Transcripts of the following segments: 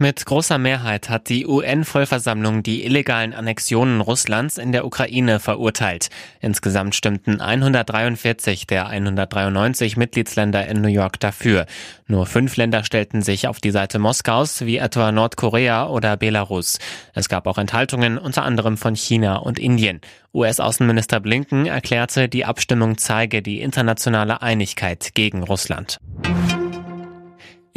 Mit großer Mehrheit hat die UN-Vollversammlung die illegalen Annexionen Russlands in der Ukraine verurteilt. Insgesamt stimmten 143 der 193 Mitgliedsländer in New York dafür. Nur fünf Länder stellten sich auf die Seite Moskaus, wie etwa Nordkorea oder Belarus. Es gab auch Enthaltungen, unter anderem von China und Indien. US-Außenminister Blinken erklärte, die Abstimmung zeige die internationale Einigkeit gegen Russland.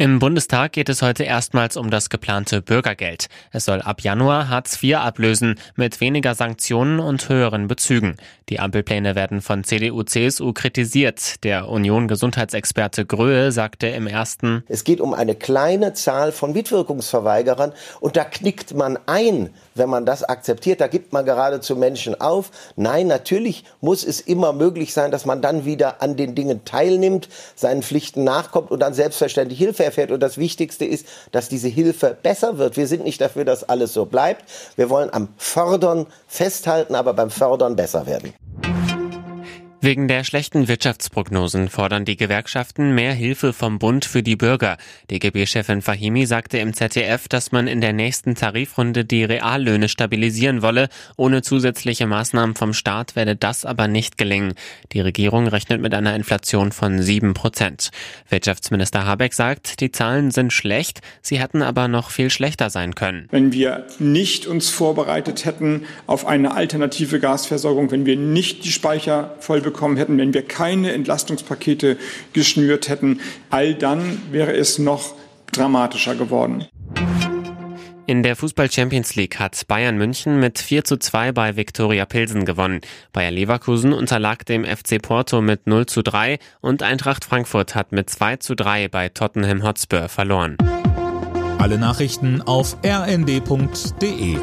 Im Bundestag geht es heute erstmals um das geplante Bürgergeld. Es soll ab Januar Hartz IV ablösen, mit weniger Sanktionen und höheren Bezügen. Die Ampelpläne werden von CDU-CSU kritisiert. Der Union-Gesundheitsexperte Gröhe sagte im ersten, Es geht um eine kleine Zahl von Mitwirkungsverweigerern und da knickt man ein, wenn man das akzeptiert. Da gibt man geradezu Menschen auf. Nein, natürlich muss es immer möglich sein, dass man dann wieder an den Dingen teilnimmt, seinen Pflichten nachkommt und dann selbstverständlich Hilfe erfährt. Und das Wichtigste ist, dass diese Hilfe besser wird. Wir sind nicht dafür, dass alles so bleibt. Wir wollen am Fördern festhalten, aber beim Fördern besser werden. Wegen der schlechten Wirtschaftsprognosen fordern die Gewerkschaften mehr Hilfe vom Bund für die Bürger. DGB-Chefin Fahimi sagte im ZDF, dass man in der nächsten Tarifrunde die Reallöhne stabilisieren wolle. Ohne zusätzliche Maßnahmen vom Staat werde das aber nicht gelingen. Die Regierung rechnet mit einer Inflation von sieben Prozent. Wirtschaftsminister Habeck sagt, die Zahlen sind schlecht, sie hätten aber noch viel schlechter sein können. Wenn wir nicht uns vorbereitet hätten auf eine alternative Gasversorgung, wenn wir nicht die Speicher voll bekommen hätten, wenn wir keine Entlastungspakete geschnürt hätten, all dann wäre es noch dramatischer geworden. In der Fußball Champions League hat Bayern München mit 4 zu 2 bei Viktoria Pilsen gewonnen. Bayer Leverkusen unterlag dem FC Porto mit 0 zu 3 und Eintracht Frankfurt hat mit 2 zu 3 bei Tottenham Hotspur verloren. Alle Nachrichten auf rnd.de